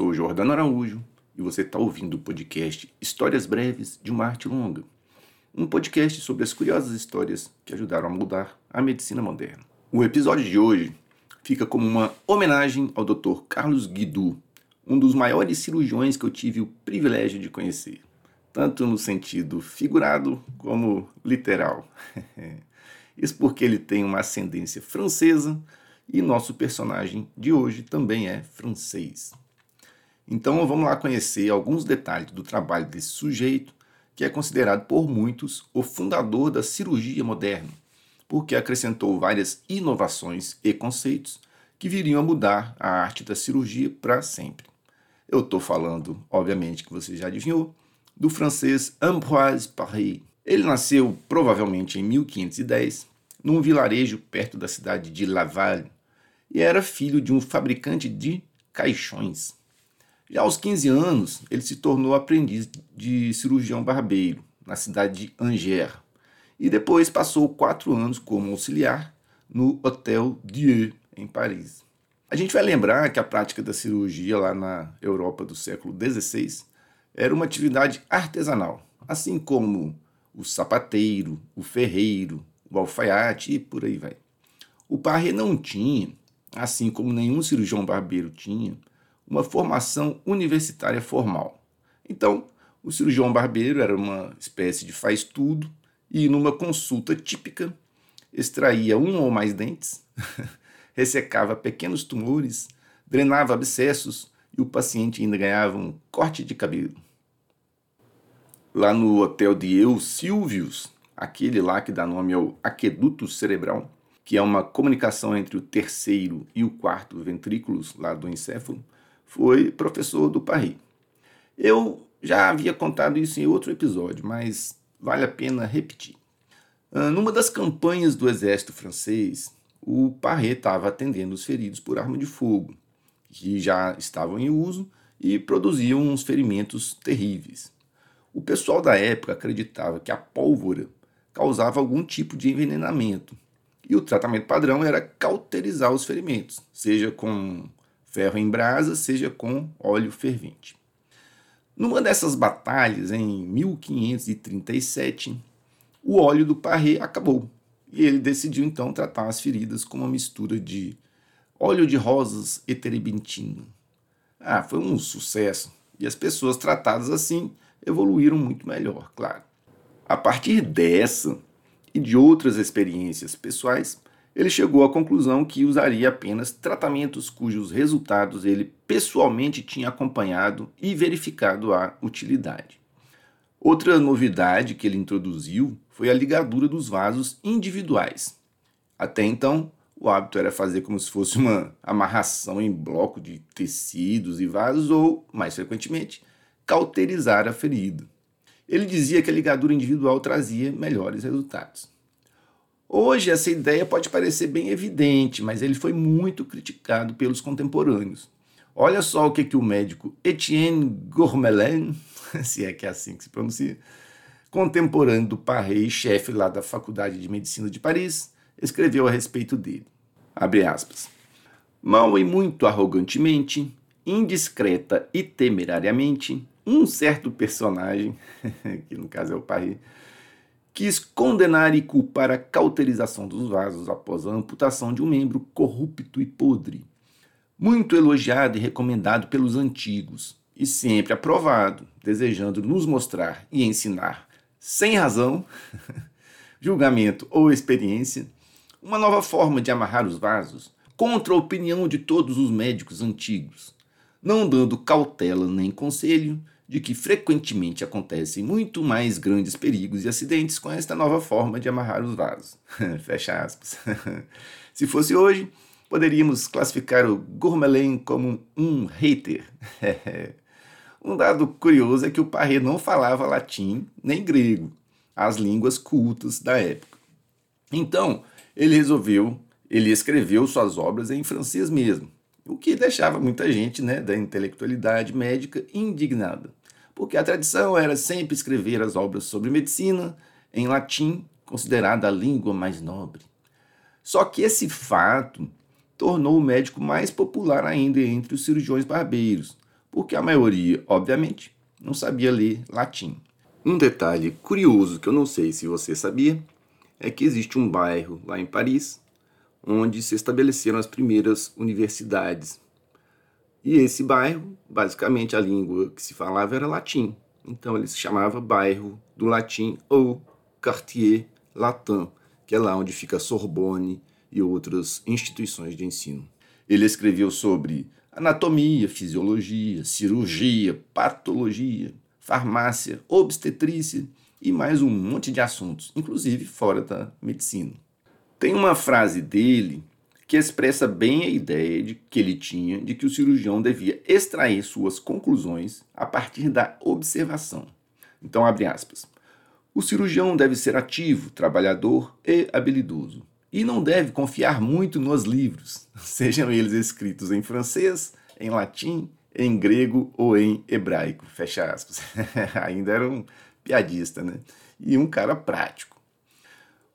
sou Jordano Araújo e você está ouvindo o podcast Histórias Breves de uma Arte Longa, um podcast sobre as curiosas histórias que ajudaram a mudar a medicina moderna. O episódio de hoje fica como uma homenagem ao Dr. Carlos Guidu, um dos maiores cirurgiões que eu tive o privilégio de conhecer, tanto no sentido figurado como literal. Isso porque ele tem uma ascendência francesa e nosso personagem de hoje também é francês. Então vamos lá conhecer alguns detalhes do trabalho desse sujeito, que é considerado por muitos o fundador da cirurgia moderna, porque acrescentou várias inovações e conceitos que viriam a mudar a arte da cirurgia para sempre. Eu estou falando, obviamente, que você já adivinhou, do francês Ambroise Paré. Ele nasceu provavelmente em 1510, num vilarejo perto da cidade de Laval, e era filho de um fabricante de caixões. Já aos 15 anos, ele se tornou aprendiz de cirurgião barbeiro na cidade de Angers e depois passou quatro anos como auxiliar no Hotel Dieu, em Paris. A gente vai lembrar que a prática da cirurgia lá na Europa do século XVI era uma atividade artesanal, assim como o sapateiro, o ferreiro, o alfaiate e por aí vai. O Parré não tinha assim como nenhum cirurgião barbeiro tinha, uma formação universitária formal. Então, o cirurgião barbeiro era uma espécie de faz-tudo e, numa consulta típica, extraía um ou mais dentes, ressecava pequenos tumores, drenava abscessos e o paciente ainda ganhava um corte de cabelo. Lá no hotel de Eu Silvius, aquele lá que dá nome ao aqueduto cerebral, que é uma comunicação entre o terceiro e o quarto ventrículos lá do encéfalo, foi professor do Paris. Eu já havia contado isso em outro episódio, mas vale a pena repetir. Ah, numa das campanhas do exército francês, o Parré estava atendendo os feridos por arma de fogo, que já estavam em uso e produziam uns ferimentos terríveis. O pessoal da época acreditava que a pólvora causava algum tipo de envenenamento, e o tratamento padrão era cauterizar os ferimentos, seja com ferro em brasa, seja com óleo fervente. Numa dessas batalhas, em 1537, o óleo do Parré acabou e ele decidiu então tratar as feridas com uma mistura de óleo de rosas e terebintina. Ah, foi um sucesso e as pessoas tratadas assim evoluíram muito melhor, claro. A partir dessa, e de outras experiências pessoais, ele chegou à conclusão que usaria apenas tratamentos cujos resultados ele pessoalmente tinha acompanhado e verificado a utilidade. Outra novidade que ele introduziu foi a ligadura dos vasos individuais. Até então, o hábito era fazer como se fosse uma amarração em bloco de tecidos e vasos ou, mais frequentemente, cauterizar a ferida. Ele dizia que a ligadura individual trazia melhores resultados. Hoje essa ideia pode parecer bem evidente, mas ele foi muito criticado pelos contemporâneos. Olha só o que, que o médico Etienne Gourmelin, se é que é assim que se pronuncia, contemporâneo do Parré e chefe lá da Faculdade de Medicina de Paris, escreveu a respeito dele. Abre aspas. Mal e muito arrogantemente, indiscreta e temerariamente, um certo personagem, que no caso é o Parry, quis condenar e culpar a cauterização dos vasos após a amputação de um membro corrupto e podre. Muito elogiado e recomendado pelos antigos, e sempre aprovado, desejando nos mostrar e ensinar, sem razão, julgamento ou experiência, uma nova forma de amarrar os vasos, contra a opinião de todos os médicos antigos, não dando cautela nem conselho de que frequentemente acontecem muito mais grandes perigos e acidentes com esta nova forma de amarrar os vasos. Fecha aspas. Se fosse hoje, poderíamos classificar o Gourmelin como um hater. um dado curioso é que o Parré não falava latim nem grego, as línguas cultas da época. Então, ele resolveu, ele escreveu suas obras em francês mesmo, o que deixava muita gente né, da intelectualidade médica indignada porque a tradição era sempre escrever as obras sobre medicina em latim, considerada a língua mais nobre. Só que esse fato tornou o médico mais popular ainda entre os cirurgiões barbeiros, porque a maioria, obviamente, não sabia ler latim. Um detalhe curioso que eu não sei se você sabia é que existe um bairro lá em Paris onde se estabeleceram as primeiras universidades. E esse bairro, basicamente a língua que se falava era latim. Então ele se chamava bairro do latim ou Quartier Latin, que é lá onde fica Sorbonne e outras instituições de ensino. Ele escreveu sobre anatomia, fisiologia, cirurgia, patologia, farmácia, obstetrícia e mais um monte de assuntos, inclusive fora da medicina. Tem uma frase dele que expressa bem a ideia de que ele tinha de que o cirurgião devia extrair suas conclusões a partir da observação. Então, abre aspas. O cirurgião deve ser ativo, trabalhador e habilidoso. E não deve confiar muito nos livros, sejam eles escritos em francês, em latim, em grego ou em hebraico. Fecha aspas. Ainda era um piadista, né? E um cara prático.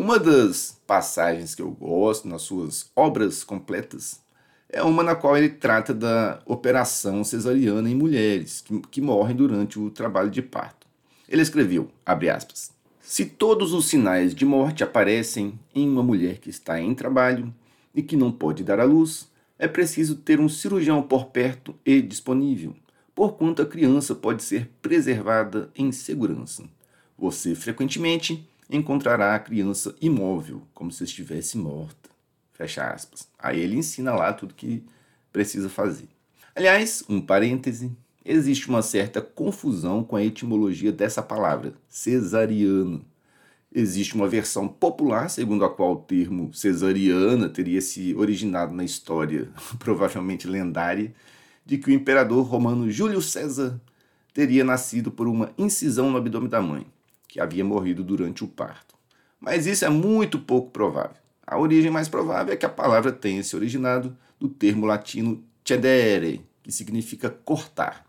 Uma das passagens que eu gosto nas suas obras completas é uma na qual ele trata da operação cesariana em mulheres que, que morrem durante o trabalho de parto. Ele escreveu, aspas, se todos os sinais de morte aparecem em uma mulher que está em trabalho e que não pode dar à luz, é preciso ter um cirurgião por perto e disponível, porquanto a criança pode ser preservada em segurança. Você frequentemente encontrará a criança imóvel, como se estivesse morta. Fecha aspas. Aí ele ensina lá tudo que precisa fazer. Aliás, um parêntese, existe uma certa confusão com a etimologia dessa palavra, cesariano. Existe uma versão popular, segundo a qual o termo cesariana teria se originado na história, provavelmente lendária, de que o imperador romano Júlio César teria nascido por uma incisão no abdômen da mãe que havia morrido durante o parto. Mas isso é muito pouco provável. A origem mais provável é que a palavra tenha se originado do termo latino cedere, que significa cortar.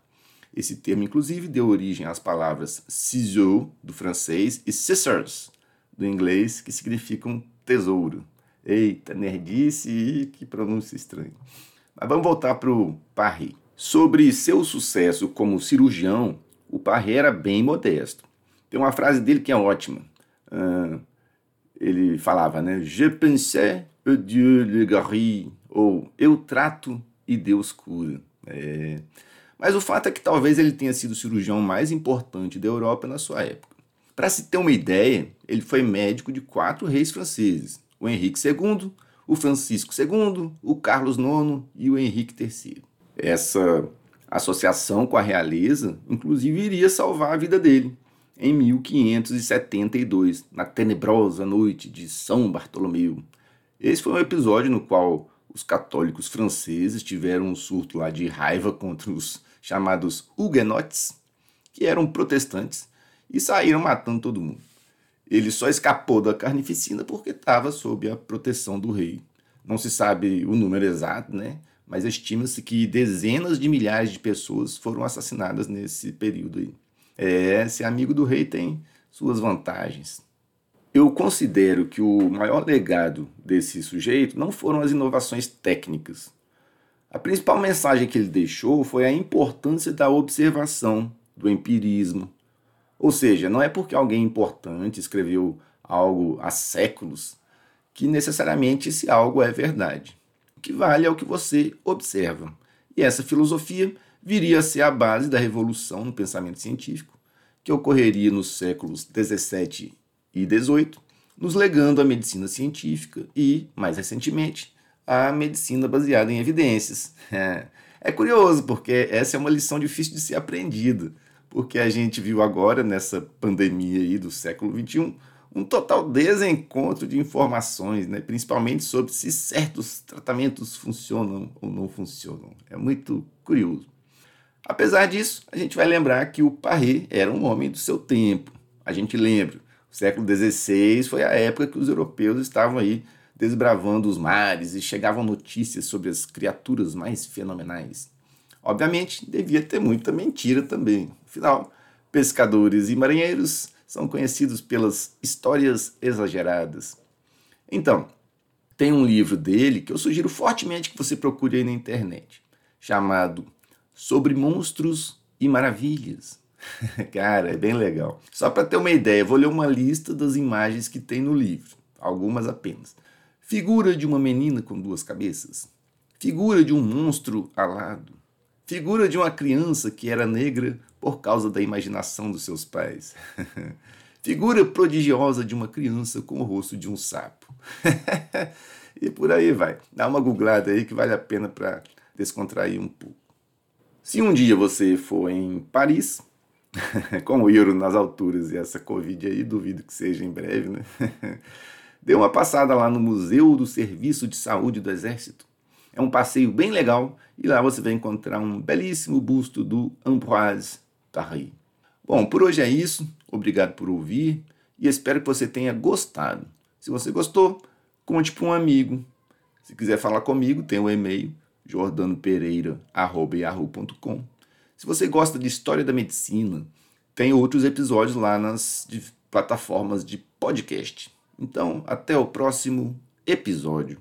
Esse termo, inclusive, deu origem às palavras ciseau, do francês, e scissors, do inglês, que significam tesouro. Eita, nerdice que pronúncia estranha. Mas vamos voltar para o Parry. Sobre seu sucesso como cirurgião, o Parry era bem modesto. Tem uma frase dele que é ótima. Uh, ele falava, né? Je pensais Dieu le guérit, ou eu trato e Deus cura. É... Mas o fato é que talvez ele tenha sido o cirurgião mais importante da Europa na sua época. Para se ter uma ideia, ele foi médico de quatro reis franceses: o Henrique II, o Francisco II, o Carlos IX e o Henrique III. Essa associação com a realeza, inclusive, iria salvar a vida dele, em 1572, na tenebrosa noite de São Bartolomeu. Esse foi um episódio no qual os católicos franceses tiveram um surto lá de raiva contra os chamados huguenotes, que eram protestantes, e saíram matando todo mundo. Ele só escapou da carnificina porque estava sob a proteção do rei. Não se sabe o número exato, né? Mas estima-se que dezenas de milhares de pessoas foram assassinadas nesse período aí. É, ser amigo do rei tem suas vantagens. Eu considero que o maior legado desse sujeito não foram as inovações técnicas. A principal mensagem que ele deixou foi a importância da observação, do empirismo. Ou seja, não é porque alguém importante escreveu algo há séculos que necessariamente esse algo é verdade. O que vale é o que você observa. E essa filosofia viria a ser a base da revolução no pensamento científico, que ocorreria nos séculos 17 e 18, nos legando a medicina científica e, mais recentemente, a medicina baseada em evidências. É, é curioso, porque essa é uma lição difícil de ser aprendida, porque a gente viu agora, nessa pandemia aí do século XXI, um total desencontro de informações, né? principalmente sobre se certos tratamentos funcionam ou não funcionam. É muito curioso. Apesar disso, a gente vai lembrar que o Parré era um homem do seu tempo. A gente lembra, o século XVI foi a época que os europeus estavam aí desbravando os mares e chegavam notícias sobre as criaturas mais fenomenais. Obviamente, devia ter muita mentira também. Afinal, pescadores e marinheiros são conhecidos pelas histórias exageradas. Então, tem um livro dele que eu sugiro fortemente que você procure aí na internet, chamado sobre monstros e maravilhas. Cara, é bem legal. Só para ter uma ideia, vou ler uma lista das imagens que tem no livro, algumas apenas. Figura de uma menina com duas cabeças. Figura de um monstro alado. Figura de uma criança que era negra por causa da imaginação dos seus pais. Figura prodigiosa de uma criança com o rosto de um sapo. e por aí vai. Dá uma googlada aí que vale a pena para descontrair um pouco. Se um dia você for em Paris, com o euro nas alturas e essa Covid aí, duvido que seja em breve, né? Dê uma passada lá no Museu do Serviço de Saúde do Exército. É um passeio bem legal e lá você vai encontrar um belíssimo busto do Ambroise Paré. Bom, por hoje é isso. Obrigado por ouvir e espero que você tenha gostado. Se você gostou, conte para um amigo. Se quiser falar comigo, tem o um e-mail jordanopereira.com. Se você gosta de história da medicina, tem outros episódios lá nas plataformas de podcast. Então, até o próximo episódio.